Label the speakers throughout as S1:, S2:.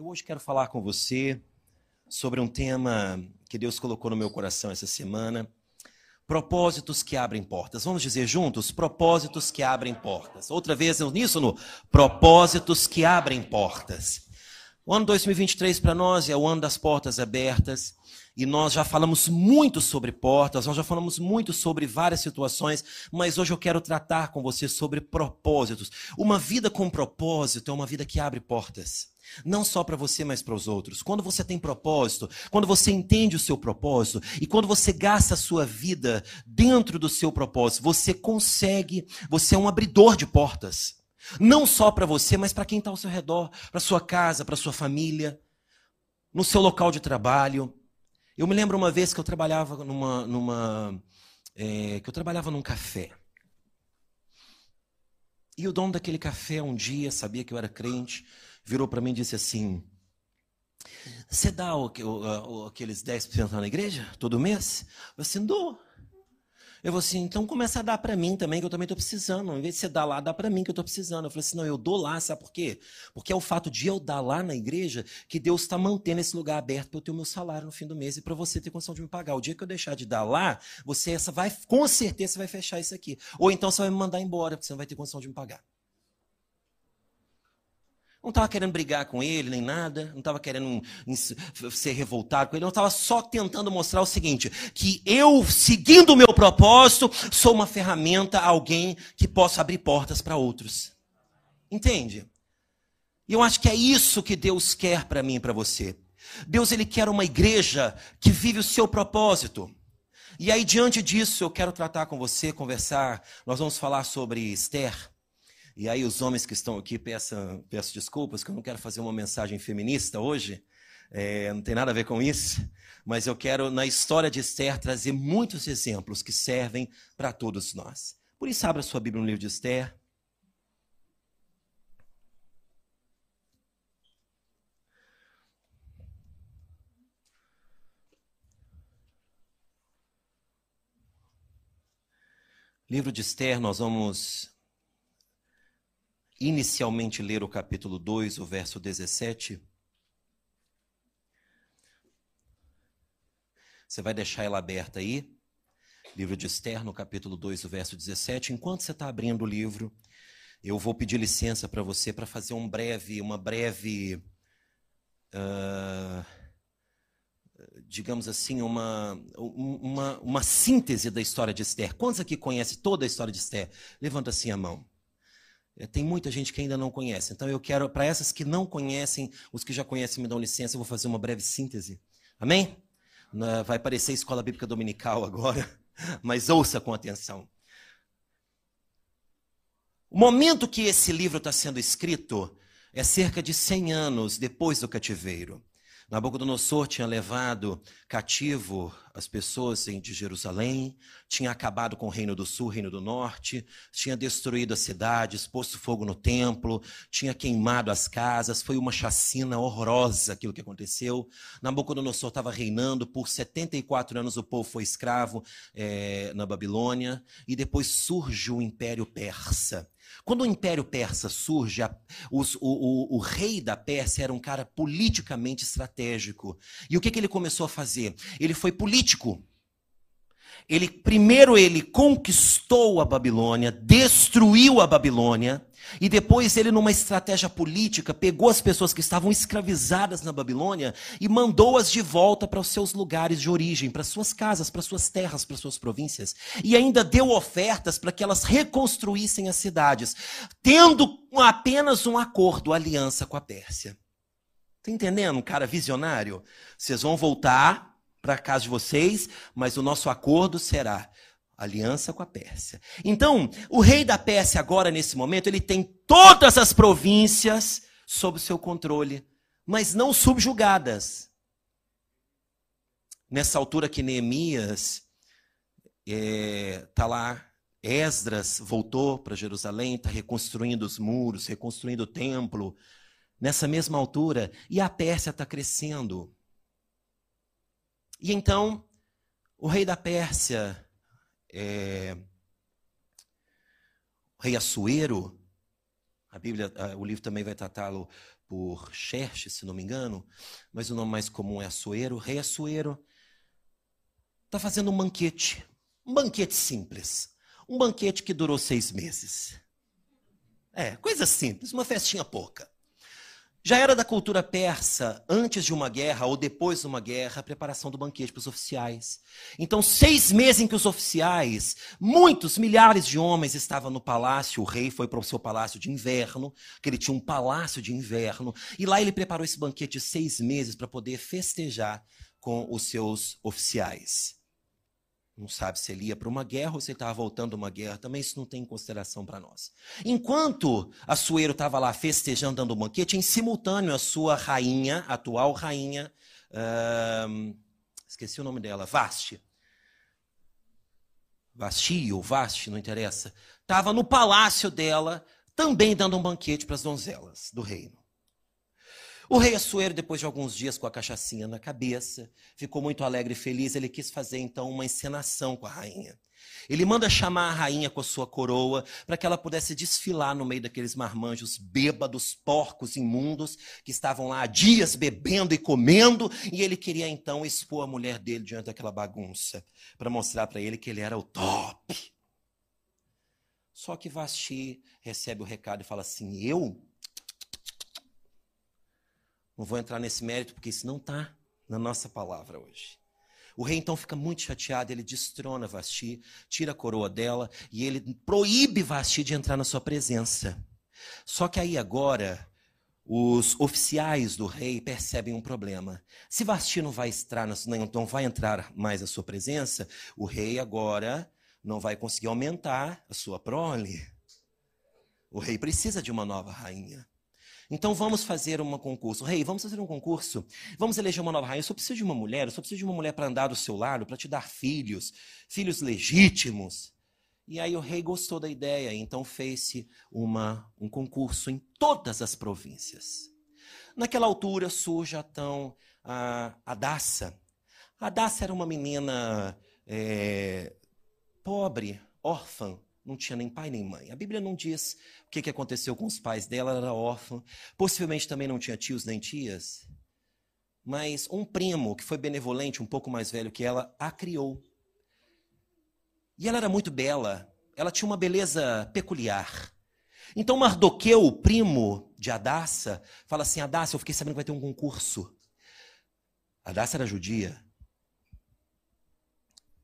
S1: Eu hoje quero falar com você sobre um tema que Deus colocou no meu coração essa semana. Propósitos que abrem portas. Vamos dizer juntos? Propósitos que abrem portas. Outra vez nisso no propósitos que abrem portas. O ano 2023 para nós é o ano das portas abertas. E nós já falamos muito sobre portas, nós já falamos muito sobre várias situações, mas hoje eu quero tratar com você sobre propósitos. Uma vida com propósito é uma vida que abre portas. Não só para você, mas para os outros. Quando você tem propósito, quando você entende o seu propósito e quando você gasta a sua vida dentro do seu propósito, você consegue, você é um abridor de portas. Não só para você, mas para quem está ao seu redor, para sua casa, para sua família, no seu local de trabalho. Eu me lembro uma vez que eu trabalhava numa, numa é, que eu trabalhava num café. E o dono daquele café um dia sabia que eu era crente, virou para mim e disse assim: Você dá o, o, o, aqueles 10% na igreja todo mês? Eu assim, dou. Eu falei assim, então começa a dar para mim também, que eu também estou precisando. Em vez de você dar lá, dá para mim que eu estou precisando. Eu falei assim, não, eu dou lá, sabe por quê? Porque é o fato de eu dar lá na igreja que Deus está mantendo esse lugar aberto para eu ter o meu salário no fim do mês e para você ter condição de me pagar. O dia que eu deixar de dar lá, você essa vai, com certeza, vai fechar isso aqui. Ou então você vai me mandar embora, porque você não vai ter condição de me pagar. Não estava querendo brigar com ele, nem nada. Não estava querendo ser revoltado com ele. Não estava só tentando mostrar o seguinte: que eu, seguindo o meu propósito, sou uma ferramenta, alguém que possa abrir portas para outros. Entende? E eu acho que é isso que Deus quer para mim e para você. Deus ele quer uma igreja que vive o seu propósito. E aí, diante disso, eu quero tratar com você, conversar. Nós vamos falar sobre Esther. E aí os homens que estão aqui, peço, peço desculpas, que eu não quero fazer uma mensagem feminista hoje, é, não tem nada a ver com isso, mas eu quero, na história de Esther, trazer muitos exemplos que servem para todos nós. Por isso, abra sua Bíblia no livro de Esther. Livro de Esther, nós vamos inicialmente ler o capítulo 2, o verso 17. Você vai deixar ela aberta aí. Livro de Esther, no capítulo 2, o verso 17. Enquanto você está abrindo o livro, eu vou pedir licença para você para fazer um breve, uma breve, uh, digamos assim, uma, uma, uma síntese da história de Esther. Quantos aqui conhecem toda a história de Esther? Levanta assim a mão. É, tem muita gente que ainda não conhece. Então eu quero, para essas que não conhecem, os que já conhecem me dão licença, eu vou fazer uma breve síntese. Amém? Vai parecer escola bíblica dominical agora, mas ouça com atenção. O momento que esse livro está sendo escrito é cerca de 100 anos depois do cativeiro. Nabucodonosor tinha levado cativo as pessoas de Jerusalém, tinha acabado com o reino do sul, reino do norte, tinha destruído as cidades, posto fogo no templo, tinha queimado as casas, foi uma chacina horrorosa aquilo que aconteceu. Nabucodonosor estava reinando, por 74 anos o povo foi escravo é, na Babilônia, e depois surge o Império Persa. Quando o Império Persa surge, a, os, o, o, o, rei da Pérsia era um cara politicamente estratégico. E o que, que ele começou a fazer? Ele foi político. Ele primeiro ele conquistou a Babilônia, destruiu a Babilônia, e depois ele, numa estratégia política, pegou as pessoas que estavam escravizadas na Babilônia e mandou-as de volta para os seus lugares de origem, para suas casas, para suas terras, para suas províncias. E ainda deu ofertas para que elas reconstruíssem as cidades, tendo apenas um acordo, aliança com a Pérsia. Está entendendo, cara visionário? Vocês vão voltar para casa de vocês, mas o nosso acordo será aliança com a Pérsia. Então, o rei da Pérsia agora nesse momento, ele tem todas as províncias sob seu controle, mas não subjugadas. Nessa altura que Neemias está é, tá lá, Esdras voltou para Jerusalém, está reconstruindo os muros, reconstruindo o templo. Nessa mesma altura, e a Pérsia está crescendo. E então, o rei da Pérsia é, o rei Assuero, a Bíblia, o livro também vai tratá-lo por Xerxes, se não me engano, mas o nome mais comum é Assuero. O rei Assuero está fazendo um banquete. Um banquete simples. Um banquete que durou seis meses. É, coisa simples, uma festinha pouca. Já era da cultura persa, antes de uma guerra ou depois de uma guerra, a preparação do banquete para os oficiais. Então, seis meses em que os oficiais, muitos, milhares de homens estavam no palácio, o rei foi para o seu palácio de inverno, que ele tinha um palácio de inverno, e lá ele preparou esse banquete de seis meses para poder festejar com os seus oficiais. Não sabe se ele ia para uma guerra ou se ele estava voltando uma guerra. Também isso não tem consideração para nós. Enquanto a Sueiro estava lá festejando, dando um banquete, em simultâneo a sua rainha, atual rainha, esqueci o nome dela, Vaste. Vasti ou não interessa. Estava no palácio dela, também dando um banquete para as donzelas do reino. O rei Assuero, depois de alguns dias com a cachaçinha na cabeça, ficou muito alegre e feliz. Ele quis fazer então uma encenação com a rainha. Ele manda chamar a rainha com a sua coroa para que ela pudesse desfilar no meio daqueles marmanjos bêbados, porcos, imundos, que estavam lá há dias bebendo e comendo, e ele queria então expor a mulher dele diante daquela bagunça, para mostrar para ele que ele era o top. Só que Vasti recebe o recado e fala assim: Eu não vou entrar nesse mérito porque isso não está na nossa palavra hoje. O rei então fica muito chateado, ele destrona Vasti, tira a coroa dela e ele proíbe Vasti de entrar na sua presença. Só que aí agora os oficiais do rei percebem um problema. Se Vasti não vai entrar, não vai entrar mais na sua presença, o rei agora não vai conseguir aumentar a sua prole. O rei precisa de uma nova rainha. Então vamos fazer um concurso. Rei, hey, vamos fazer um concurso. Vamos eleger uma nova rainha. Eu só preciso de uma mulher, eu só preciso de uma mulher para andar do seu lado, para te dar filhos, filhos legítimos. E aí o rei gostou da ideia, então fez-se um concurso em todas as províncias. Naquela altura surge então a Adassa. A Adassa era uma menina é, pobre, órfã, não tinha nem pai nem mãe. A Bíblia não diz o que, aconteceu com os pais dela, ela era órfã. Possivelmente também não tinha tios nem tias. Mas um primo, que foi benevolente, um pouco mais velho que ela, a criou. E ela era muito bela, ela tinha uma beleza peculiar. Então Mardoqueu, o primo de Adassa, fala assim: Adassa, eu fiquei sabendo que vai ter um concurso. Adassa era judia.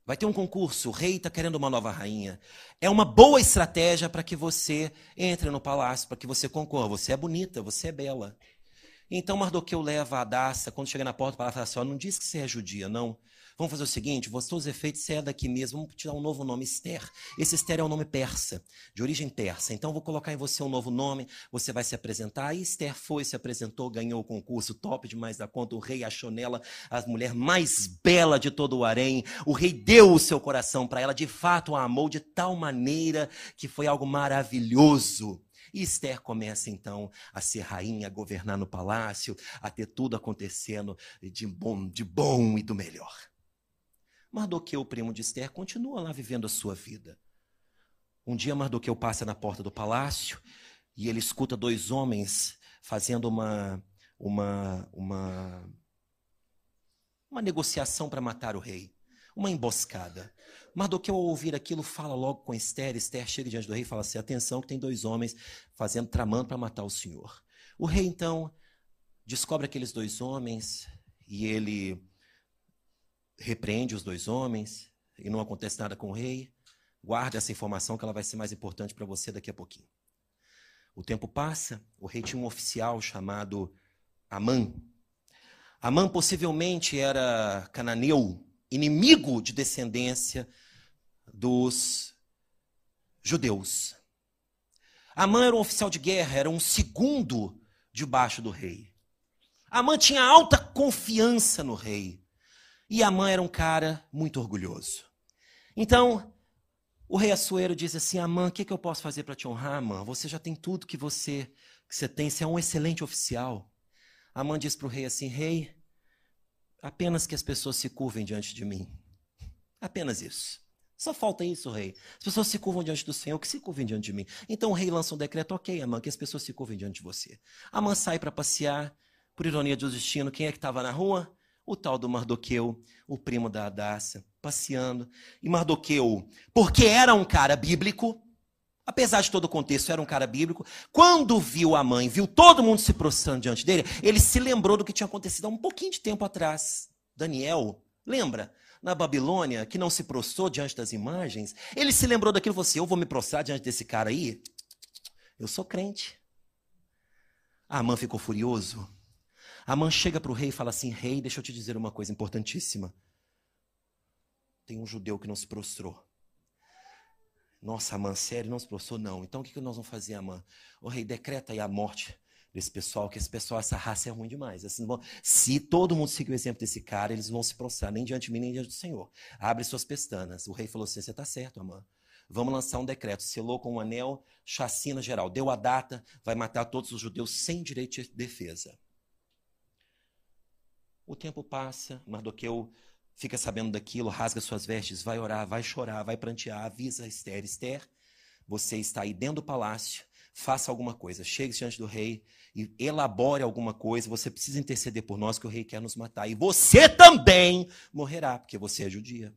S1: Vai ter um concurso, o rei está querendo uma nova rainha. É uma boa estratégia para que você entre no palácio, para que você concorra. Você é bonita, você é bela. Então Mardoqueu leva a Adassa, quando chega na porta, palácio fala assim: não diz que você é judia, não. Vamos fazer o seguinte: você, os efeitos, você é daqui mesmo. Vamos te dar um novo nome, Esther. Esse Esther é um nome persa, de origem persa. Então, vou colocar em você um novo nome. Você vai se apresentar. E Esther foi, se apresentou, ganhou o concurso. Top demais da conta. O rei achou nela a mulher mais bela de todo o harém. O rei deu o seu coração para ela. De fato, a amou de tal maneira que foi algo maravilhoso. E Esther começa então a ser rainha, a governar no palácio, a ter tudo acontecendo de bom, de bom e do melhor. Mardoqueu, primo de Esther, continua lá vivendo a sua vida. Um dia Mardoqueu passa na porta do palácio e ele escuta dois homens fazendo uma uma uma uma negociação para matar o rei, uma emboscada. Mardoqueu, ao ouvir aquilo, fala logo com Esther. Esther chega diante do rei e fala assim: atenção, que tem dois homens fazendo, tramando para matar o senhor. O rei, então, descobre aqueles dois homens e ele repreende os dois homens e não acontece nada com o rei, guarde essa informação que ela vai ser mais importante para você daqui a pouquinho. O tempo passa, o rei tinha um oficial chamado Amã. Amã possivelmente era cananeu, inimigo de descendência dos judeus. Amã era um oficial de guerra, era um segundo debaixo do rei. Amã tinha alta confiança no rei. E Amã era um cara muito orgulhoso. Então, o rei Assuero diz assim: Amã, o que, que eu posso fazer para te honrar, Amã? Você já tem tudo que você, que você tem, você é um excelente oficial. Amã diz para o rei assim: Rei, apenas que as pessoas se curvem diante de mim. Apenas isso. Só falta isso, rei. As pessoas se curvam diante do Senhor, que se curvem diante de mim. Então o rei lança um decreto, ok, Amã, que as pessoas se curvem diante de você. Amã sai para passear, por ironia do destino, quem é que estava na rua? O tal do Mardoqueu, o primo da Adácia, passeando. E Mardoqueu, porque era um cara bíblico, apesar de todo o contexto, era um cara bíblico, quando viu a mãe, viu todo mundo se prostrando diante dele, ele se lembrou do que tinha acontecido há um pouquinho de tempo atrás. Daniel, lembra? Na Babilônia, que não se prostrou diante das imagens, ele se lembrou daquilo e falou assim: Eu vou me prostrar diante desse cara aí? Eu sou crente. A Amã ficou furioso. A Amã chega para o rei e fala assim: Rei, deixa eu te dizer uma coisa importantíssima. Tem um judeu que não se prostrou. Nossa, Amã, sério, não se prostrou? Não. Então o que nós vamos fazer, Amã? O rei decreta aí a morte desse pessoal, que esse pessoal, essa raça é ruim demais. Assim, se todo mundo seguir o exemplo desse cara, eles vão se prostrar nem diante de mim, nem diante do Senhor. Abre suas pestanas. O rei falou assim: você está certo, Amã. Vamos lançar um decreto. Selou com um anel, chacina geral. Deu a data, vai matar todos os judeus sem direito de defesa. O tempo passa, Mardoqueu fica sabendo daquilo, rasga suas vestes, vai orar, vai chorar, vai prantear, avisa Esther. Esther, você está aí dentro do palácio, faça alguma coisa. Chegue diante do rei e elabore alguma coisa. Você precisa interceder por nós, que o rei quer nos matar. E você também morrerá, porque você é judia.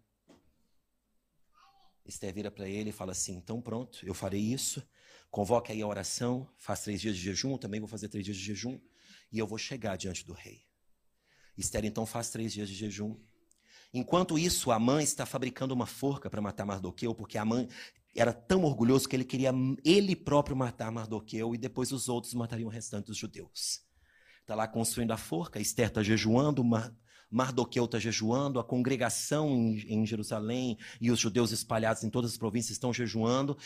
S1: Esther vira para ele e fala assim: então pronto, eu farei isso. Convoque aí a oração, faz três dias de jejum, também vou fazer três dias de jejum, e eu vou chegar diante do rei. Esther então faz três dias de jejum. Enquanto isso, Amã está fabricando uma forca para matar Mardoqueu, porque Amã era tão orgulhoso que ele queria ele próprio matar Mardoqueu e depois os outros matariam o restante dos judeus. Está lá construindo a forca, Esther está jejuando, Mar, Mardoqueu está jejuando, a congregação em, em Jerusalém e os judeus espalhados em todas as províncias estão jejuando.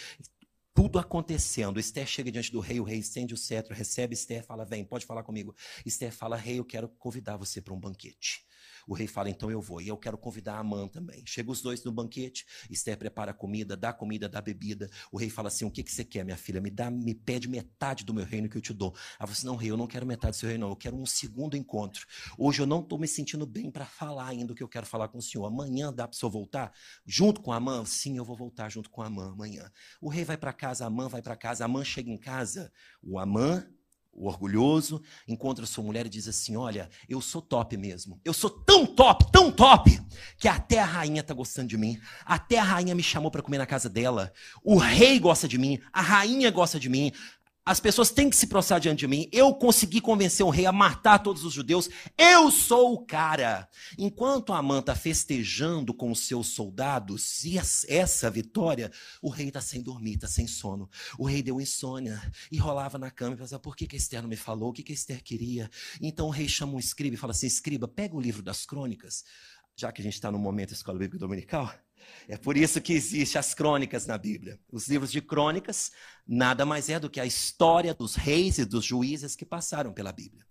S1: Tudo acontecendo. Esther chega diante do rei, o rei estende o cetro, recebe Esther, fala: Vem, pode falar comigo. Esther fala: Rei, eu quero convidar você para um banquete. O rei fala, então eu vou. E eu quero convidar a Amã também. Chega os dois no banquete, Esther prepara a comida, dá comida, dá bebida. O rei fala assim: o que, que você quer, minha filha? Me dá, me pede metade do meu reino que eu te dou. Ela fala assim: não, rei, eu não quero metade do seu reino, não. Eu quero um segundo encontro. Hoje eu não estou me sentindo bem para falar ainda o que eu quero falar com o senhor. Amanhã dá para o senhor voltar? Junto com a Amã? Sim, eu vou voltar junto com a Amã amanhã. O rei vai para casa, a Amã vai para casa, a Amã chega em casa, o Amã o orgulhoso encontra sua mulher e diz assim: Olha, eu sou top mesmo. Eu sou tão top, tão top, que até a rainha está gostando de mim. Até a rainha me chamou para comer na casa dela. O rei gosta de mim. A rainha gosta de mim. As pessoas têm que se prostrar diante de mim. Eu consegui convencer o rei a matar todos os judeus. Eu sou o cara. Enquanto Amã está festejando com os seus soldados, e essa vitória, o rei está sem dormir, está sem sono. O rei deu insônia e rolava na cama e pensava, por que, que Esther não me falou? O que, que Esther queria? Então o rei chama um escriba e fala assim, escriba, pega o livro das crônicas, já que a gente está no momento escola bíblica dominical, é por isso que existem as crônicas na Bíblia. Os livros de crônicas nada mais é do que a história dos reis e dos juízes que passaram pela Bíblia.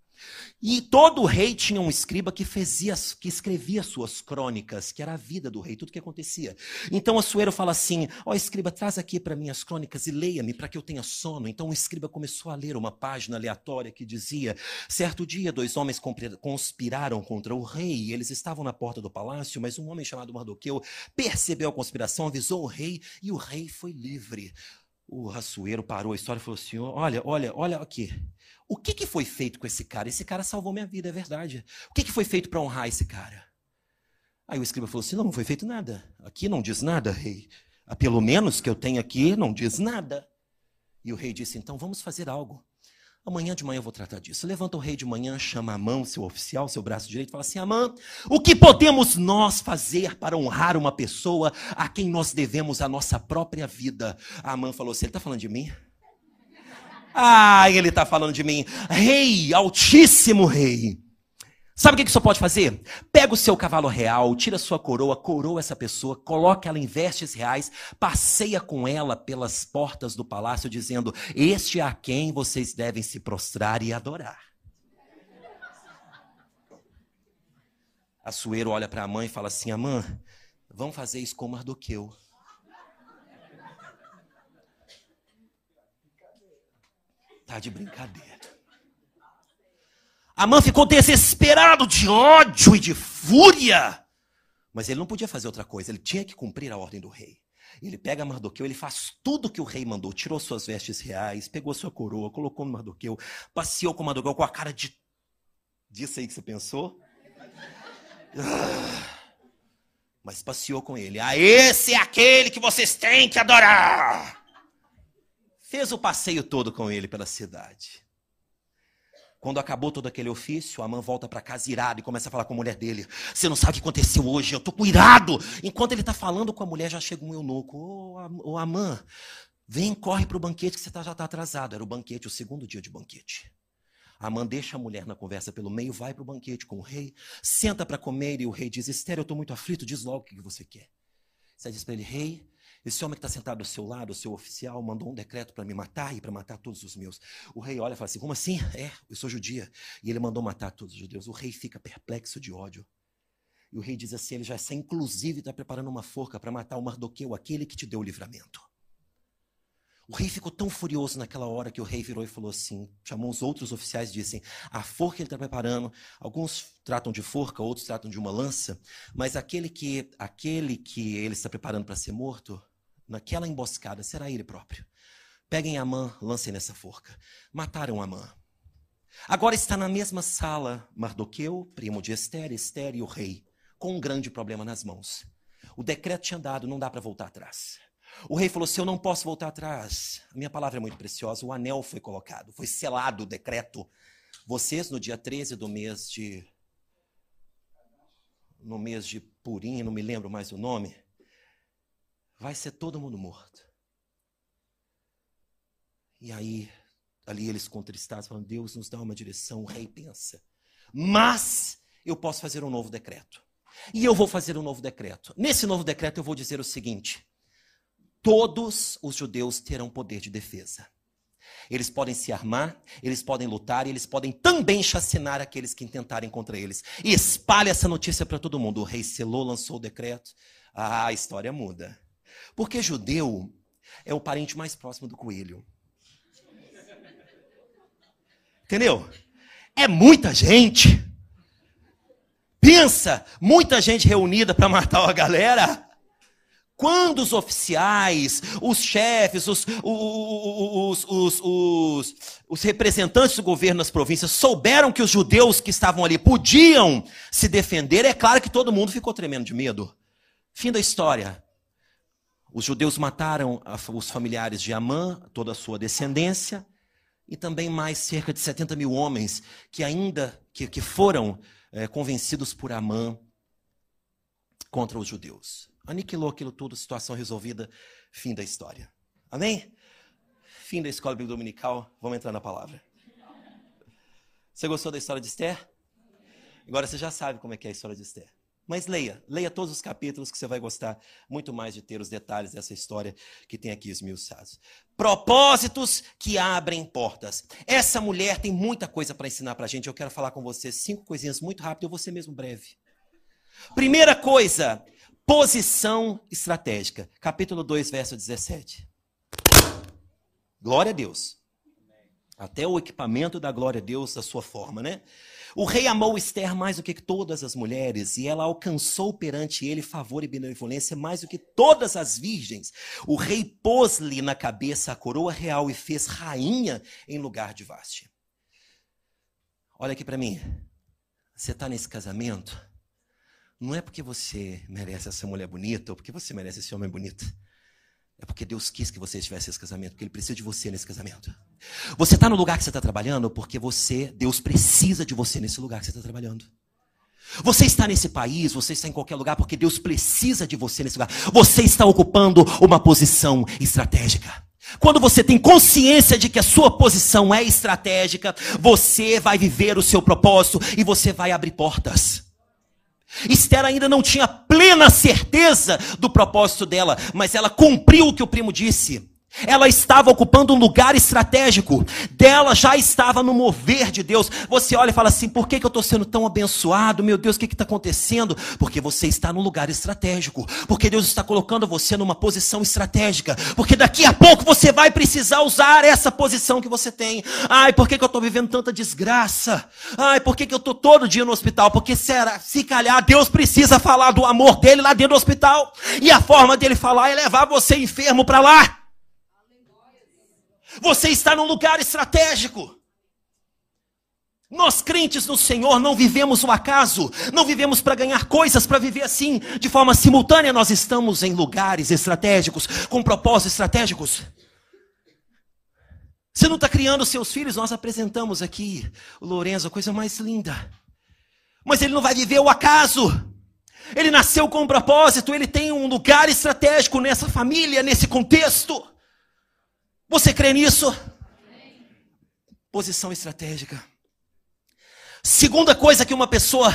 S1: E todo rei tinha um escriba que fazia, que escrevia suas crônicas, que era a vida do rei, tudo que acontecia. Então o Assuero fala assim: Ó oh, escriba, traz aqui para mim as crônicas e leia-me para que eu tenha sono. Então o escriba começou a ler uma página aleatória que dizia: Certo dia, dois homens conspiraram contra o rei. Eles estavam na porta do palácio, mas um homem chamado Mardoqueu percebeu a conspiração, avisou o rei e o rei foi livre. O raçoeiro parou a história e falou assim: Olha, olha, olha aqui. O que, que foi feito com esse cara? Esse cara salvou minha vida, é verdade. O que, que foi feito para honrar esse cara? Aí o escriba falou assim: Não, não foi feito nada. Aqui não diz nada, rei. Ah, pelo menos que eu tenho aqui não diz nada. E o rei disse: Então vamos fazer algo. Amanhã de manhã eu vou tratar disso. Levanta o rei de manhã, chama a mão, seu oficial, seu braço direito, fala assim: Amã, o que podemos nós fazer para honrar uma pessoa a quem nós devemos a nossa própria vida? A Amã falou assim: Ele está falando de mim? Ah, ele está falando de mim. Rei, altíssimo rei. Sabe o que, que você pode fazer? Pega o seu cavalo real, tira sua coroa, coroa essa pessoa, coloca ela em vestes reais, passeia com ela pelas portas do palácio, dizendo: Este é a quem vocês devem se prostrar e adorar. A Sueiro olha para a mãe e fala assim: Amã, vamos fazer isso com Mardoqueu. Tá de brincadeira. Amã ficou desesperado de ódio e de fúria, Mas ele não podia fazer outra coisa, ele tinha que cumprir a ordem do rei. Ele pega Mardoqueu, ele faz tudo que o rei mandou, tirou suas vestes reais, pegou sua coroa, colocou no Mardoqueu, passeou com Mardoqueu com a cara de. Disso aí que você pensou? Ah, mas passeou com ele. Ah, esse é aquele que vocês têm que adorar! Fez o passeio todo com ele pela cidade. Quando acabou todo aquele ofício, a mãe volta para casa irado e começa a falar com a mulher dele. Você não sabe o que aconteceu hoje, eu tô com irado. Enquanto ele está falando com a mulher, já chega um eunuco. Ô, oh, Amã, vem, corre para o banquete que você tá, já está atrasado. Era o banquete, o segundo dia de banquete. A mãe deixa a mulher na conversa pelo meio, vai para o banquete com o rei, senta para comer e o rei diz, Esther, eu estou muito aflito, diz logo o que você quer. Você diz para ele, rei, esse homem que está sentado ao seu lado, o seu oficial, mandou um decreto para me matar e para matar todos os meus. O rei olha e fala assim: Como assim? É, eu sou judia. E ele mandou matar todos os judeus. O rei fica perplexo de ódio. E o rei diz assim: Ele já está, inclusive, está preparando uma forca para matar o Mardoqueu, aquele que te deu o livramento. O rei ficou tão furioso naquela hora que o rei virou e falou assim: chamou os outros oficiais e disse: A forca ele está preparando. Alguns tratam de forca, outros tratam de uma lança, mas aquele que, aquele que ele está preparando para ser morto, naquela emboscada, será ele próprio. Peguem Amã, lancem nessa forca. Mataram Amã. Agora está na mesma sala Mardoqueu, primo de Esther, Esther e o rei, com um grande problema nas mãos. O decreto tinha dado, não dá para voltar atrás. O rei falou: Se eu não posso voltar atrás, a minha palavra é muito preciosa. O anel foi colocado, foi selado o decreto. Vocês, no dia 13 do mês de. No mês de Purim, não me lembro mais o nome vai ser todo mundo morto. E aí, ali eles contristados, falando: Deus nos dá uma direção, o rei pensa. Mas eu posso fazer um novo decreto. E eu vou fazer um novo decreto. Nesse novo decreto eu vou dizer o seguinte: todos os judeus terão poder de defesa. Eles podem se armar, eles podem lutar e eles podem também chacinar aqueles que intentarem contra eles. E espalha essa notícia para todo mundo. O rei selou, lançou o decreto. Ah, a história muda. Porque judeu é o parente mais próximo do coelho. Entendeu? É muita gente. Pensa, muita gente reunida para matar a galera. Quando os oficiais, os chefes, os, os, os, os, representantes do governo nas províncias souberam que os judeus que estavam ali podiam se defender, é claro que todo mundo ficou tremendo de medo. Fim da história. Os judeus mataram os familiares de Amã, toda a sua descendência, e também mais cerca de 70 mil homens que ainda que, que foram é, convencidos por Amã contra os judeus. Aniquilou aquilo tudo, situação resolvida, fim da história. Amém? Fim da escola bíblica dominical, vamos entrar na palavra. Você gostou da história de Esther? Agora você já sabe como é que é a história de Esther. Mas leia, leia todos os capítulos que você vai gostar muito mais de ter os detalhes dessa história que tem aqui esmiuçados. Propósitos que abrem portas. Essa mulher tem muita coisa para ensinar para a gente. Eu quero falar com você cinco coisinhas muito rápido, eu vou ser mesmo breve. Primeira coisa, posição estratégica. Capítulo 2, verso 17. Glória a Deus. Até o equipamento da glória a Deus da sua forma, né? O rei amou Esther mais do que todas as mulheres, e ela alcançou perante ele favor e benevolência mais do que todas as virgens. O rei pôs-lhe na cabeça a coroa real e fez rainha em lugar de Vaste. Olha aqui para mim. Você está nesse casamento? Não é porque você merece essa mulher bonita ou porque você merece esse homem bonito. É porque Deus quis que você estivesse nesse casamento, porque Ele precisa de você nesse casamento. Você está no lugar que você está trabalhando porque você, Deus precisa de você nesse lugar que você está trabalhando. Você está nesse país, você está em qualquer lugar porque Deus precisa de você nesse lugar. Você está ocupando uma posição estratégica. Quando você tem consciência de que a sua posição é estratégica, você vai viver o seu propósito e você vai abrir portas. Esther ainda não tinha plena certeza do propósito dela, mas ela cumpriu o que o primo disse. Ela estava ocupando um lugar estratégico. Dela já estava no mover de Deus. Você olha e fala assim: por que, que eu estou sendo tão abençoado? Meu Deus, o que está acontecendo? Porque você está num lugar estratégico. Porque Deus está colocando você numa posição estratégica. Porque daqui a pouco você vai precisar usar essa posição que você tem. Ai, por que, que eu estou vivendo tanta desgraça? Ai, por que, que eu estou todo dia no hospital? Porque será, se calhar Deus precisa falar do amor dele lá dentro do hospital. E a forma dele falar é levar você enfermo para lá. Você está num lugar estratégico. Nós crentes no Senhor não vivemos o acaso, não vivemos para ganhar coisas, para viver assim de forma simultânea. Nós estamos em lugares estratégicos, com propósitos estratégicos. Você não está criando seus filhos, nós apresentamos aqui o Lourenço, a coisa mais linda. Mas ele não vai viver o acaso. Ele nasceu com um propósito, ele tem um lugar estratégico nessa família, nesse contexto. Você crê nisso? Posição estratégica. Segunda coisa que uma pessoa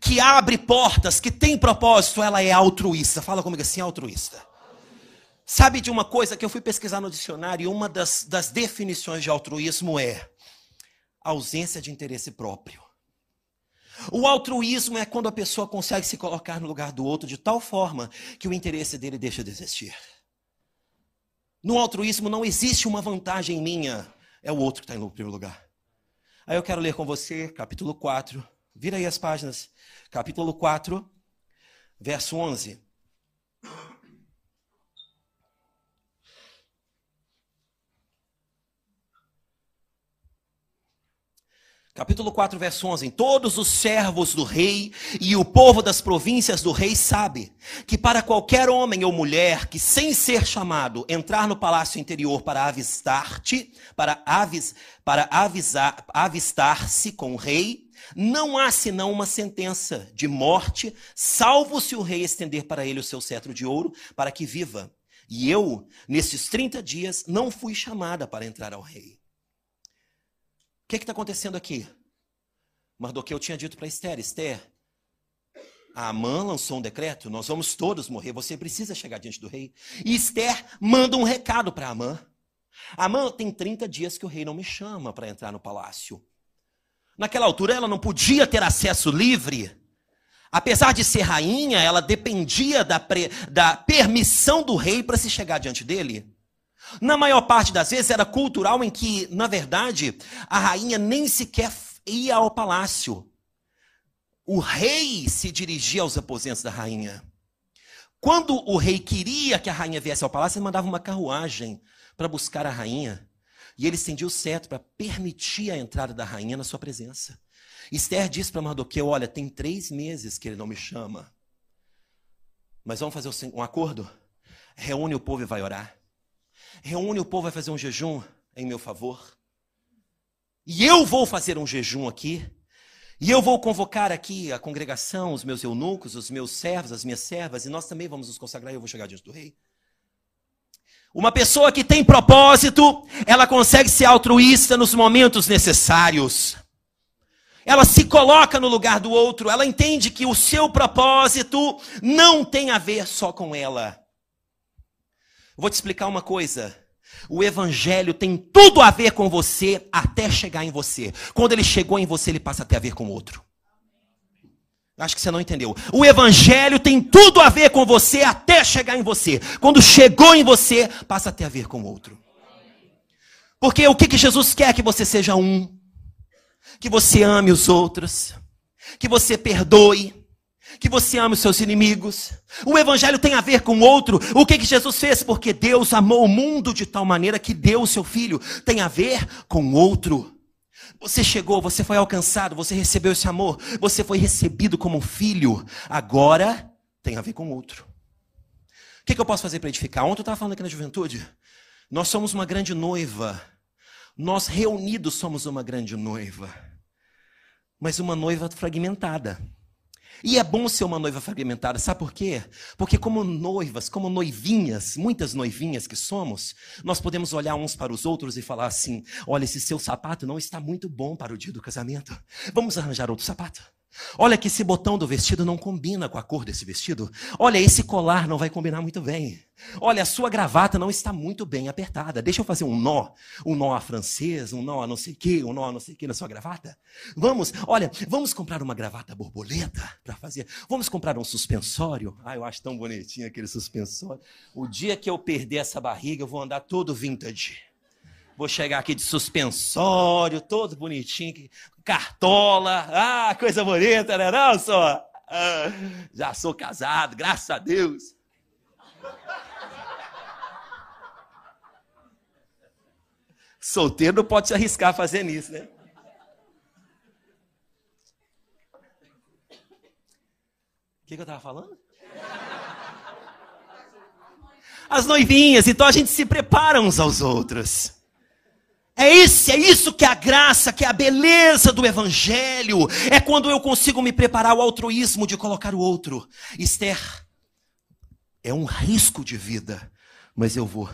S1: que abre portas, que tem propósito, ela é altruísta. Fala comigo assim, altruísta. Sabe de uma coisa que eu fui pesquisar no dicionário, e uma das, das definições de altruísmo é ausência de interesse próprio. O altruísmo é quando a pessoa consegue se colocar no lugar do outro de tal forma que o interesse dele deixa de existir. No altruísmo não existe uma vantagem minha, é o outro que está em primeiro lugar. Aí eu quero ler com você, capítulo 4. Vira aí as páginas. Capítulo 4, verso 11. Capítulo 4, verso 11. Todos os servos do rei e o povo das províncias do rei sabe que para qualquer homem ou mulher que sem ser chamado entrar no palácio interior para avistar-te, para, avis, para avisar, avistar-se com o rei, não há senão uma sentença de morte, salvo se o rei estender para ele o seu cetro de ouro, para que viva. E eu, nesses 30 dias, não fui chamada para entrar ao rei. Que está acontecendo aqui? Mardoqueu tinha dito para Esther: Esther, a Amã lançou um decreto, nós vamos todos morrer, você precisa chegar diante do rei. E Esther manda um recado para Amã. Amã tem 30 dias que o rei não me chama para entrar no palácio. Naquela altura ela não podia ter acesso livre. Apesar de ser rainha, ela dependia da, pre, da permissão do rei para se chegar diante dele. Na maior parte das vezes era cultural em que, na verdade, a rainha nem sequer ia ao palácio. O rei se dirigia aos aposentos da rainha. Quando o rei queria que a rainha viesse ao palácio, ele mandava uma carruagem para buscar a rainha. E ele estendia o cetro para permitir a entrada da rainha na sua presença. Esther disse para Mardoqueu: Olha, tem três meses que ele não me chama. Mas vamos fazer um acordo? Reúne o povo e vai orar. Reúne o povo, vai fazer um jejum em meu favor. E eu vou fazer um jejum aqui. E eu vou convocar aqui a congregação, os meus eunucos, os meus servos, as minhas servas, e nós também vamos nos consagrar e eu vou chegar diante do rei. Uma pessoa que tem propósito, ela consegue ser altruísta nos momentos necessários. Ela se coloca no lugar do outro, ela entende que o seu propósito não tem a ver só com ela. Vou te explicar uma coisa. O evangelho tem tudo a ver com você até chegar em você. Quando ele chegou em você, ele passa a ter a ver com o outro. Acho que você não entendeu. O evangelho tem tudo a ver com você até chegar em você. Quando chegou em você, passa a ter a ver com o outro. Porque o que, que Jesus quer? Que você seja um. Que você ame os outros. Que você perdoe que você ama os seus inimigos. O evangelho tem a ver com outro. O que, que Jesus fez? Porque Deus amou o mundo de tal maneira que deu o seu filho. Tem a ver com outro. Você chegou, você foi alcançado, você recebeu esse amor, você foi recebido como filho. Agora tem a ver com outro. O que, que eu posso fazer para edificar? Ontem eu estava falando aqui na juventude. Nós somos uma grande noiva. Nós reunidos somos uma grande noiva. Mas uma noiva fragmentada. E é bom ser uma noiva fragmentada, sabe por quê? Porque, como noivas, como noivinhas, muitas noivinhas que somos, nós podemos olhar uns para os outros e falar assim: olha, esse seu sapato não está muito bom para o dia do casamento. Vamos arranjar outro sapato. Olha que esse botão do vestido não combina com a cor desse vestido. Olha, esse colar não vai combinar muito bem. Olha, a sua gravata não está muito bem apertada. Deixa eu fazer um nó, um nó a francês, um nó a não sei o quê, um nó a não sei o quê na sua gravata. Vamos, olha, vamos comprar uma gravata borboleta para fazer. Vamos comprar um suspensório. Ah, eu acho tão bonitinho aquele suspensório. O dia que eu perder essa barriga, eu vou andar todo vintage. Vou chegar aqui de suspensório, todo bonitinho, cartola. Ah, coisa bonita, né não, só? Ah, já sou casado, graças a Deus. Solteiro não pode se arriscar fazendo isso, né? O que, que eu estava falando? As noivinhas, então a gente se prepara uns aos outros. É esse, é isso que é a graça, que é a beleza do evangelho. É quando eu consigo me preparar ao altruísmo de colocar o outro. Esther, é um risco de vida, mas eu vou.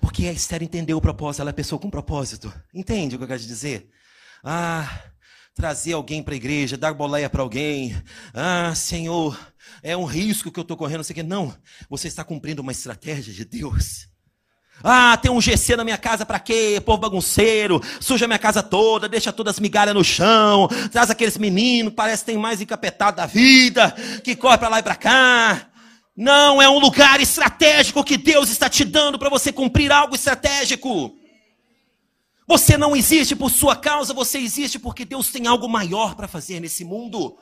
S1: Porque a Esther entendeu o propósito, ela é pessoa com propósito. Entende o que eu quero dizer? Ah, trazer alguém para a igreja, dar boleia para alguém. Ah, Senhor, é um risco que eu estou correndo, não sei que. Não, você está cumprindo uma estratégia de Deus. Ah, tem um GC na minha casa para quê? Povo bagunceiro, suja minha casa toda, deixa todas as migalhas no chão, traz aqueles meninos, parece que tem mais encapetado da vida, que corre para lá e para cá. Não, é um lugar estratégico que Deus está te dando para você cumprir algo estratégico. Você não existe por sua causa, você existe porque Deus tem algo maior para fazer nesse mundo.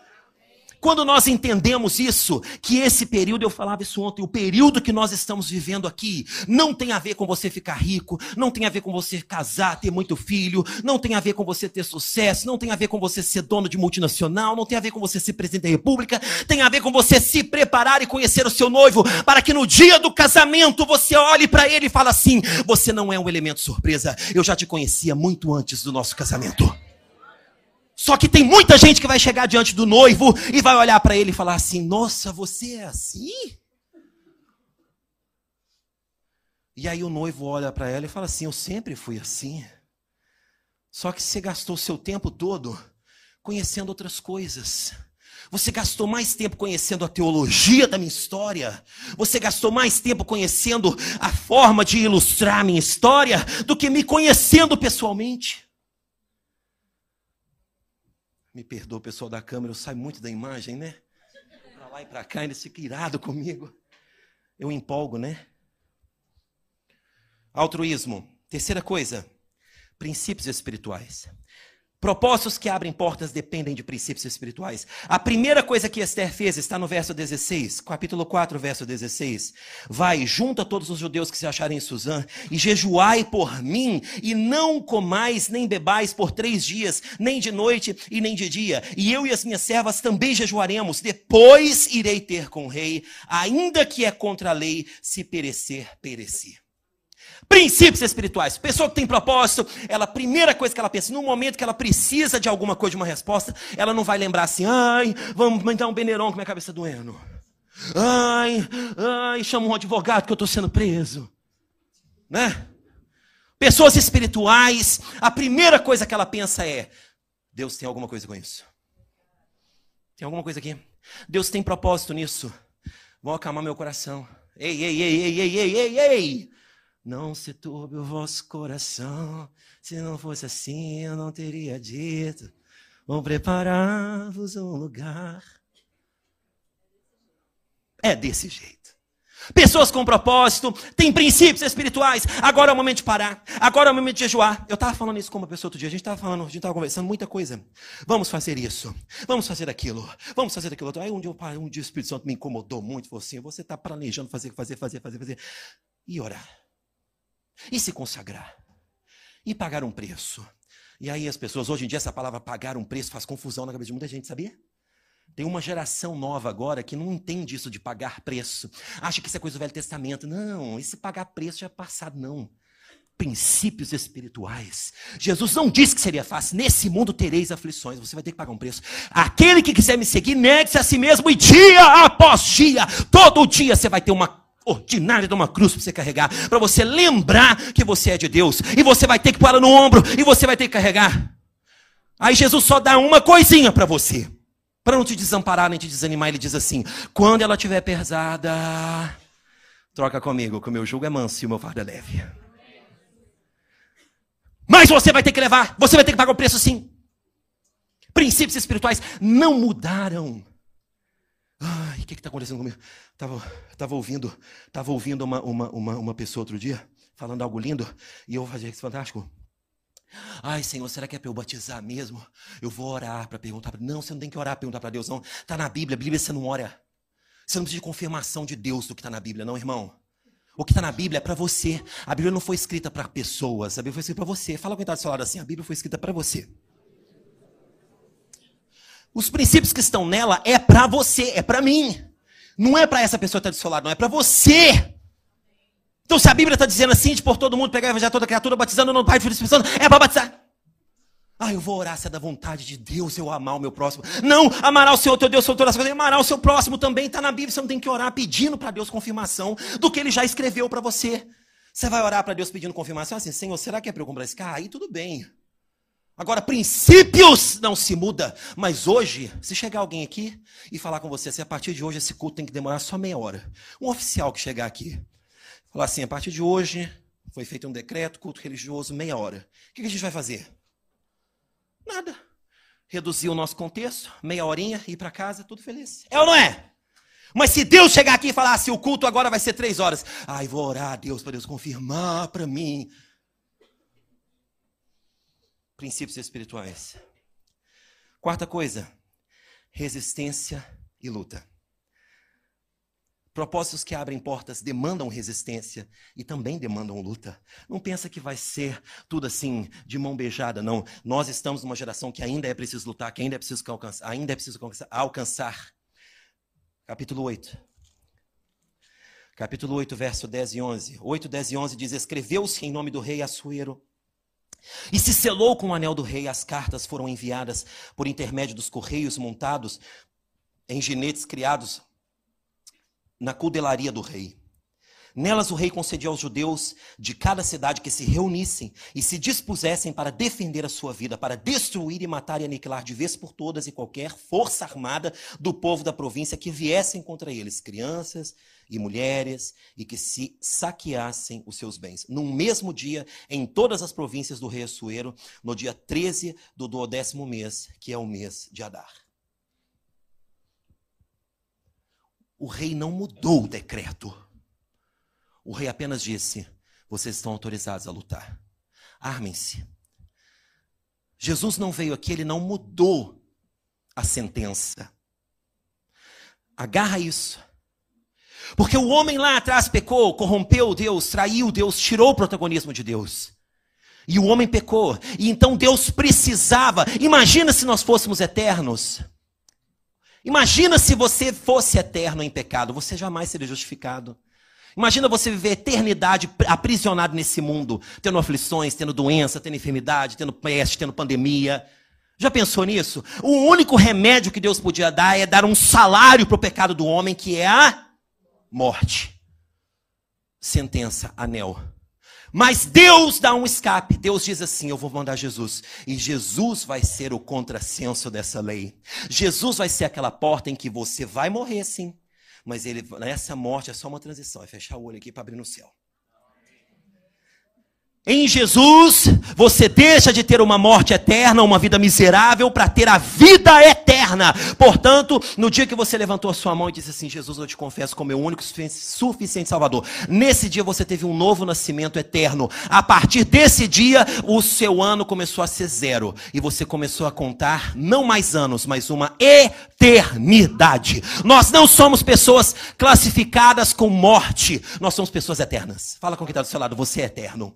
S1: Quando nós entendemos isso, que esse período, eu falava isso ontem, o período que nós estamos vivendo aqui, não tem a ver com você ficar rico, não tem a ver com você casar, ter muito filho, não tem a ver com você ter sucesso, não tem a ver com você ser dono de multinacional, não tem a ver com você ser presidente da república, tem a ver com você se preparar e conhecer o seu noivo, para que no dia do casamento você olhe para ele e fale assim: você não é um elemento surpresa, eu já te conhecia muito antes do nosso casamento. Só que tem muita gente que vai chegar diante do noivo e vai olhar para ele e falar assim: Nossa, você é assim? E aí o noivo olha para ela e fala assim: Eu sempre fui assim. Só que você gastou seu tempo todo conhecendo outras coisas. Você gastou mais tempo conhecendo a teologia da minha história. Você gastou mais tempo conhecendo a forma de ilustrar a minha história do que me conhecendo pessoalmente. Me perdoa, pessoal da câmera, eu saio muito da imagem, né? Para lá e para cá, eles ficam irados comigo. Eu empolgo, né? Altruísmo. Terceira coisa, princípios espirituais. Propósitos que abrem portas dependem de princípios espirituais. A primeira coisa que Esther fez está no verso 16, capítulo 4, verso 16. Vai, junta todos os judeus que se acharem em Suzã, e jejuai por mim, e não comais nem bebais por três dias, nem de noite e nem de dia. E eu e as minhas servas também jejuaremos. Depois irei ter com o rei, ainda que é contra a lei, se perecer, perecer. Princípios espirituais. Pessoa que tem propósito, ela, a primeira coisa que ela pensa, no momento que ela precisa de alguma coisa, de uma resposta, ela não vai lembrar assim, ai, vamos me dar um beneirão com minha cabeça doendo. Ai, ai, chama um advogado que eu estou sendo preso. Né? Pessoas espirituais, a primeira coisa que ela pensa é: Deus tem alguma coisa com isso. Tem alguma coisa aqui. Deus tem propósito nisso. Vão acalmar meu coração. Ei, ei, ei, ei, ei, ei, ei, ei. Não se turbe o vosso coração, se não fosse assim eu não teria dito. Vou preparar-vos um lugar. É desse jeito. Pessoas com propósito, têm princípios espirituais. Agora é o momento de parar. Agora é o momento de jejuar. Eu estava falando isso com uma pessoa outro dia. A gente estava falando, a gente estava conversando muita coisa. Vamos fazer isso. Vamos fazer aquilo. Vamos fazer aquilo. Aí um dia, um dia o Espírito Santo me incomodou muito. Falou assim: você está planejando fazer, fazer, fazer, fazer, fazer. E orar. E se consagrar. E pagar um preço. E aí as pessoas, hoje em dia, essa palavra pagar um preço faz confusão na cabeça de muita gente, sabia? Tem uma geração nova agora que não entende isso de pagar preço. Acha que isso é coisa do Velho Testamento. Não, esse pagar preço já é passado, não. Princípios espirituais. Jesus não disse que seria fácil. Nesse mundo tereis aflições. Você vai ter que pagar um preço. Aquele que quiser me seguir, negue-se a si mesmo e dia após dia, todo dia você vai ter uma ordinária de uma cruz para você carregar, para você lembrar que você é de Deus, e você vai ter que pôr ela no ombro, e você vai ter que carregar. Aí Jesus só dá uma coisinha para você, Para não te desamparar nem te desanimar, ele diz assim: quando ela estiver pesada, troca comigo, que o meu jugo é manso e o meu fardo é leve. Mas você vai ter que levar, você vai ter que pagar o preço sim. Princípios espirituais não mudaram. Ai, o que está acontecendo comigo? Tava, tava ouvindo, tava ouvindo uma, uma, uma, uma pessoa outro dia falando algo lindo e eu fazia isso fantástico. Ai, Senhor, será que é para eu batizar mesmo? Eu vou orar para perguntar. Pra... Não, você não tem que orar para perguntar para Deus, não. Está na Bíblia. A Bíblia você não ora. Você não precisa de confirmação de Deus do que está na Bíblia, não, irmão. O que está na Bíblia é para você. A Bíblia não foi escrita para pessoas. A Bíblia foi escrita para você. Fala com o do seu lado assim: a Bíblia foi escrita para você. Os princípios que estão nela é para você, é para mim. Não é para essa pessoa que está do seu lado, não. É para você. Então, se a Bíblia está dizendo assim, de por todo mundo, pegar e evangelizar toda criatura, batizando no Pai, Filho e Espírito Santo, é para batizar. Ah, eu vou orar se é da vontade de Deus eu amar o meu próximo. Não, amará o Senhor teu Deus sobre todas as coisas, amará o seu próximo também, está na Bíblia. Você não tem que orar pedindo para Deus confirmação do que ele já escreveu para você. Você vai orar para Deus pedindo confirmação assim, Senhor, será que é para eu comprar esse carro? Aí tudo bem. Agora, princípios não se muda. Mas hoje, se chegar alguém aqui e falar com você assim, a partir de hoje esse culto tem que demorar só meia hora. Um oficial que chegar aqui Falar assim, a partir de hoje foi feito um decreto, culto religioso, meia hora. O que a gente vai fazer? Nada. Reduzir o nosso contexto, meia horinha, ir para casa, tudo feliz. É ou não é? Mas se Deus chegar aqui e falar assim, o culto agora vai ser três horas. Ai, vou orar a Deus para Deus confirmar para mim. Princípios espirituais. Quarta coisa, resistência e luta. Propósitos que abrem portas demandam resistência e também demandam luta. Não pensa que vai ser tudo assim de mão beijada, não. Nós estamos numa geração que ainda é preciso lutar, que ainda é preciso alcançar, ainda é preciso alcançar. Capítulo 8. Capítulo 8, verso 10 e 11. 8, 10 e 11 diz: Escreveu-se em nome do rei Assuero e se selou com o anel do rei. As cartas foram enviadas por intermédio dos correios montados em ginetes criados na cudelaria do rei. Nelas o rei concedia aos judeus de cada cidade que se reunissem e se dispusessem para defender a sua vida, para destruir e matar e aniquilar de vez por todas e qualquer força armada do povo da província que viessem contra eles, crianças e mulheres, e que se saqueassem os seus bens. Num mesmo dia, em todas as províncias do rei Assuero, no dia 13 do duodécimo mês, que é o mês de Adar. O rei não mudou o decreto. O rei apenas disse: vocês estão autorizados a lutar. Armem-se. Jesus não veio aqui, ele não mudou a sentença. Agarra isso. Porque o homem lá atrás pecou, corrompeu Deus, traiu Deus, tirou o protagonismo de Deus. E o homem pecou. E então Deus precisava. Imagina se nós fôssemos eternos. Imagina se você fosse eterno em pecado, você jamais seria justificado. Imagina você viver eternidade aprisionado nesse mundo, tendo aflições, tendo doença, tendo enfermidade, tendo peste, tendo pandemia. Já pensou nisso? O único remédio que Deus podia dar é dar um salário para o pecado do homem, que é a morte. Sentença, anel. Mas Deus dá um escape. Deus diz assim: Eu vou mandar Jesus. E Jesus vai ser o contrassenso dessa lei. Jesus vai ser aquela porta em que você vai morrer, sim. Mas ele, essa morte é só uma transição. É fechar o olho aqui para abrir no céu. Em Jesus, você deixa de ter uma morte eterna, uma vida miserável, para ter a vida eterna. Portanto, no dia que você levantou a sua mão e disse assim: Jesus, eu te confesso como meu único suficiente Salvador. Nesse dia você teve um novo nascimento eterno. A partir desse dia, o seu ano começou a ser zero. E você começou a contar não mais anos, mas uma eternidade. Nós não somos pessoas classificadas com morte. Nós somos pessoas eternas. Fala com quem está do seu lado, você é eterno.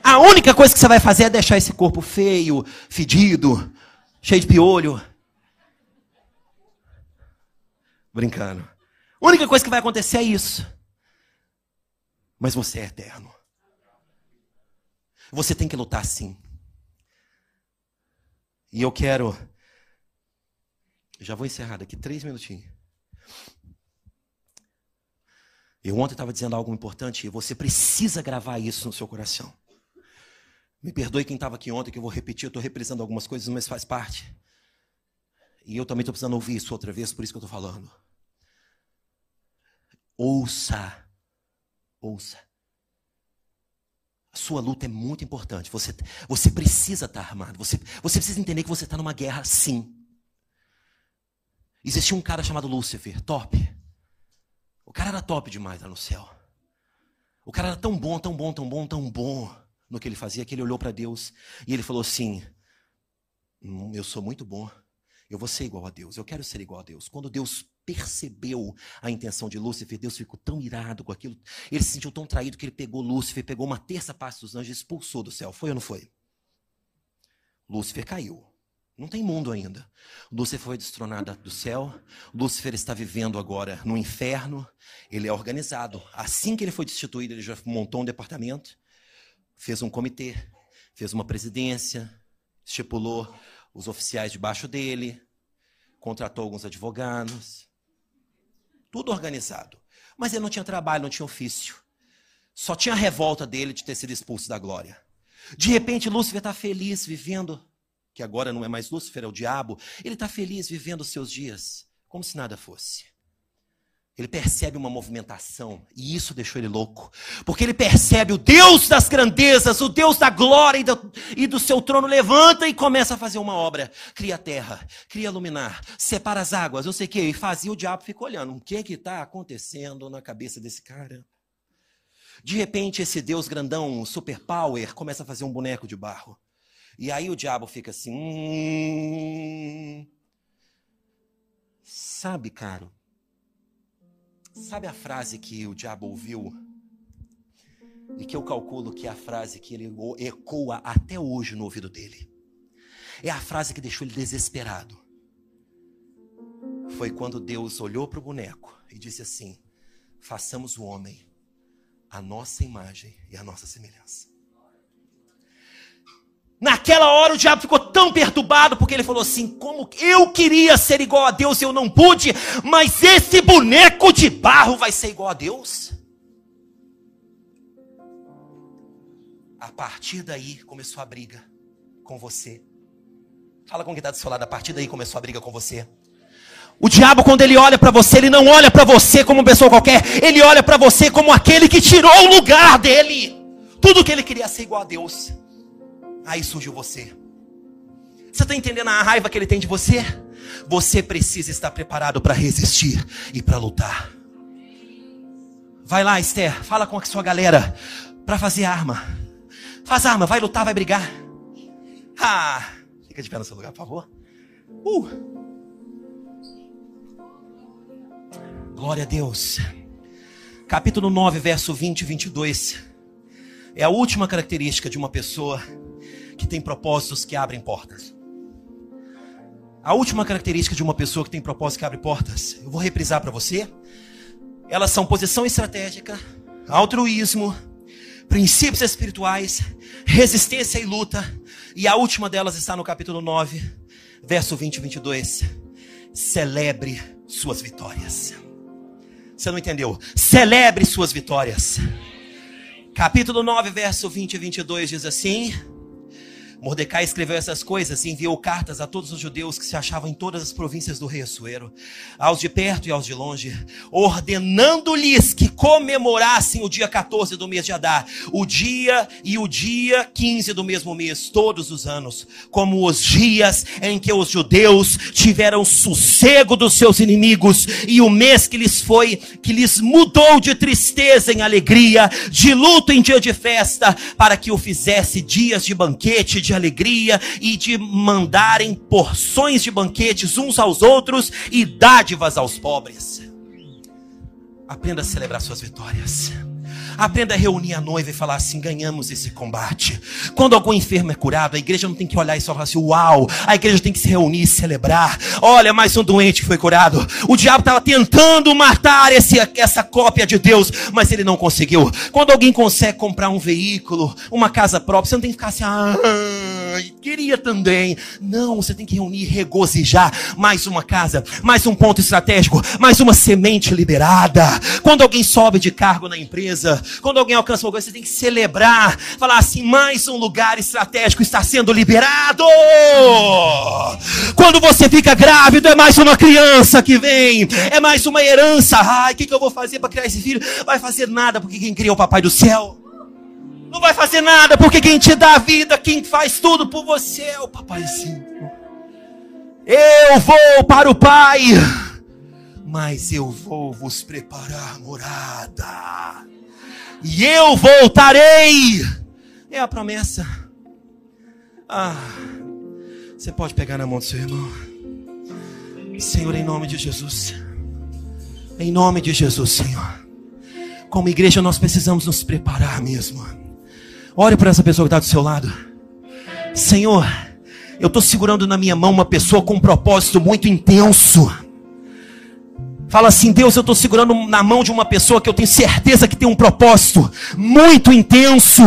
S1: A única coisa que você vai fazer é deixar esse corpo feio, fedido, cheio de piolho. Brincando. A única coisa que vai acontecer é isso. Mas você é eterno. Você tem que lutar sim. E eu quero. Já vou encerrar daqui três minutinhos. Eu ontem estava dizendo algo importante e você precisa gravar isso no seu coração. Me perdoe quem estava aqui ontem, que eu vou repetir, eu estou reprisando algumas coisas, mas faz parte. E eu também estou precisando ouvir isso outra vez, por isso que eu estou falando. Ouça. Ouça. A sua luta é muito importante. Você, você precisa estar armado. Você, você precisa entender que você está numa guerra, sim. Existia um cara chamado Lúcifer, top. O cara era top demais lá no céu. O cara era tão bom, tão bom, tão bom, tão bom no que ele fazia que ele olhou para Deus e ele falou assim: hum, Eu sou muito bom. Eu vou ser igual a Deus. Eu quero ser igual a Deus. Quando Deus percebeu a intenção de Lúcifer, Deus ficou tão irado com aquilo. Ele se sentiu tão traído que ele pegou Lúcifer, pegou uma terça parte dos anjos e expulsou do céu. Foi ou não foi? Lúcifer caiu. Não tem mundo ainda. Lúcifer foi destronado do céu. Lúcifer está vivendo agora no inferno. Ele é organizado. Assim que ele foi destituído, ele já montou um departamento, fez um comitê, fez uma presidência, estipulou os oficiais debaixo dele, contratou alguns advogados, tudo organizado. Mas ele não tinha trabalho, não tinha ofício. Só tinha a revolta dele de ter sido expulso da glória. De repente, Lúcifer está feliz vivendo, que agora não é mais Lúcifer, é o diabo. Ele está feliz vivendo os seus dias, como se nada fosse. Ele percebe uma movimentação e isso deixou ele louco. Porque ele percebe o Deus das grandezas, o Deus da glória e do, e do, seu trono levanta e começa a fazer uma obra. Cria a terra, cria luminar, separa as águas, eu sei o que. E fazia o diabo fica olhando. O que que está acontecendo na cabeça desse cara? De repente, esse Deus grandão, super power, começa a fazer um boneco de barro. E aí o diabo fica assim. Hum... Sabe, caro? Sabe a frase que o diabo ouviu? E que eu calculo que é a frase que ele ecoa até hoje no ouvido dele. É a frase que deixou ele desesperado. Foi quando Deus olhou para o boneco e disse assim: façamos o homem a nossa imagem e a nossa semelhança. Naquela hora o diabo ficou tão perturbado porque ele falou assim: como eu queria ser igual a Deus e eu não pude, mas esse boneco de barro vai ser igual a Deus? A partir daí começou a briga com você. Fala com quem está do seu lado, a partir daí começou a briga com você. O diabo, quando ele olha para você, ele não olha para você como uma pessoa qualquer, ele olha para você como aquele que tirou o lugar dele. Tudo que ele queria ser igual a Deus. Aí surgiu você. Você está entendendo a raiva que ele tem de você? Você precisa estar preparado para resistir e para lutar. Vai lá, Esther, fala com a sua galera para fazer arma. Faz arma, vai lutar, vai brigar. Ah, fica de pé no seu lugar, por favor. Uh. Glória a Deus. Capítulo 9, verso 20 e 22. É a última característica de uma pessoa que tem propósitos que abrem portas. A última característica de uma pessoa que tem propósito que abre portas, eu vou reprisar para você. Elas são posição estratégica, altruísmo, princípios espirituais, resistência e luta. E a última delas está no capítulo 9, verso 20 e 22. Celebre suas vitórias. Você não entendeu? Celebre suas vitórias. Capítulo 9, verso 20 e 22 diz assim: Mordecai escreveu essas coisas e enviou cartas a todos os judeus que se achavam em todas as províncias do rei Assuero, aos de perto e aos de longe, ordenando-lhes que comemorassem o dia 14 do mês de Adar, o dia e o dia 15 do mesmo mês, todos os anos, como os dias em que os judeus tiveram sossego dos seus inimigos e o mês que lhes foi, que lhes mudou de tristeza em alegria, de luto em dia de festa, para que o fizesse dias de banquete, de alegria e de mandarem porções de banquetes uns aos outros e dádivas aos pobres. Aprenda a celebrar suas vitórias. Aprenda a reunir a noiva e falar assim: ganhamos esse combate. Quando algum enfermo é curado, a igreja não tem que olhar e só falar assim: uau, a igreja tem que se reunir e celebrar. Olha, mais um doente que foi curado. O diabo estava tentando matar esse, essa cópia de Deus, mas ele não conseguiu. Quando alguém consegue comprar um veículo, uma casa própria, você não tem que ficar assim: ah, queria também. Não, você tem que reunir regozijar. Mais uma casa, mais um ponto estratégico, mais uma semente liberada. Quando alguém sobe de cargo na empresa, Quando alguém alcança uma coisa, você tem que celebrar. Falar assim: mais um lugar estratégico está sendo liberado. Quando você fica grávido, é mais uma criança que vem. É mais uma herança. Ai, o que, que eu vou fazer para criar esse filho? Vai fazer nada, porque quem cria é o papai do céu. Não vai fazer nada, porque quem te dá a vida, quem faz tudo por você é o papaizinho. Eu vou para o Pai mas eu vou vos preparar morada, e eu voltarei. É a promessa. Ah, você pode pegar na mão do seu irmão, Senhor, em nome de Jesus, em nome de Jesus, Senhor. Como igreja, nós precisamos nos preparar mesmo. Olhe para essa pessoa que está do seu lado, Senhor. Eu estou segurando na minha mão uma pessoa com um propósito muito intenso Fala assim, Deus, eu estou segurando na mão de uma pessoa que eu tenho certeza que tem um propósito muito intenso.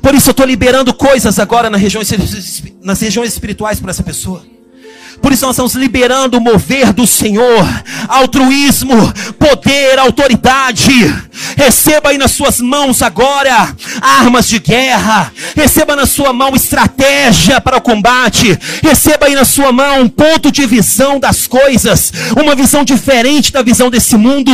S1: Por isso eu estou liberando coisas agora nas regiões, nas regiões espirituais para essa pessoa. Por isso nós estamos liberando o mover do Senhor, altruísmo, poder, autoridade. Receba aí nas suas mãos agora armas de guerra. Receba na sua mão estratégia para o combate. Receba aí na sua mão um ponto de visão das coisas, uma visão diferente da visão desse mundo.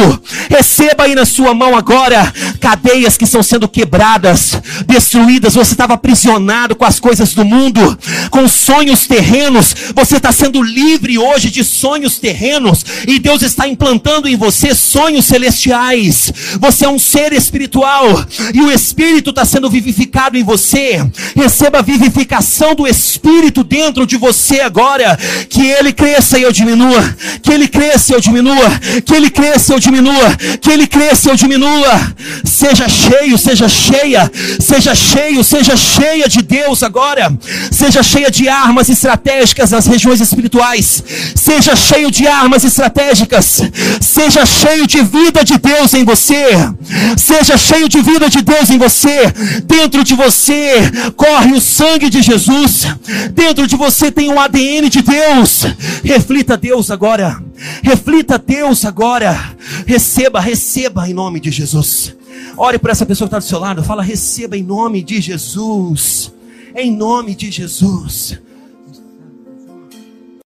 S1: Receba aí na sua mão agora cadeias que estão sendo quebradas, destruídas. Você estava aprisionado com as coisas do mundo, com sonhos terrenos. Você está sendo livre hoje de sonhos terrenos e Deus está implantando em você sonhos celestiais. Você é um ser espiritual e o Espírito está sendo vivificado em você. Receba a vivificação do Espírito dentro de você agora. Que ele cresça e eu diminua. Que ele cresça e eu diminua. Que ele cresça e eu diminua. Que ele cresça e eu diminua. Seja cheio, seja cheia. Seja cheio, seja cheia de Deus agora. Seja cheia de armas estratégicas nas regiões espirituais espirituais. Seja cheio de armas estratégicas. Seja cheio de vida de Deus em você. Seja cheio de vida de Deus em você. Dentro de você corre o sangue de Jesus. Dentro de você tem um ADN de Deus. Reflita Deus agora. Reflita Deus agora. Receba, receba em nome de Jesus. Ore para essa pessoa que está do seu lado. Fala, receba em nome de Jesus. Em nome de Jesus.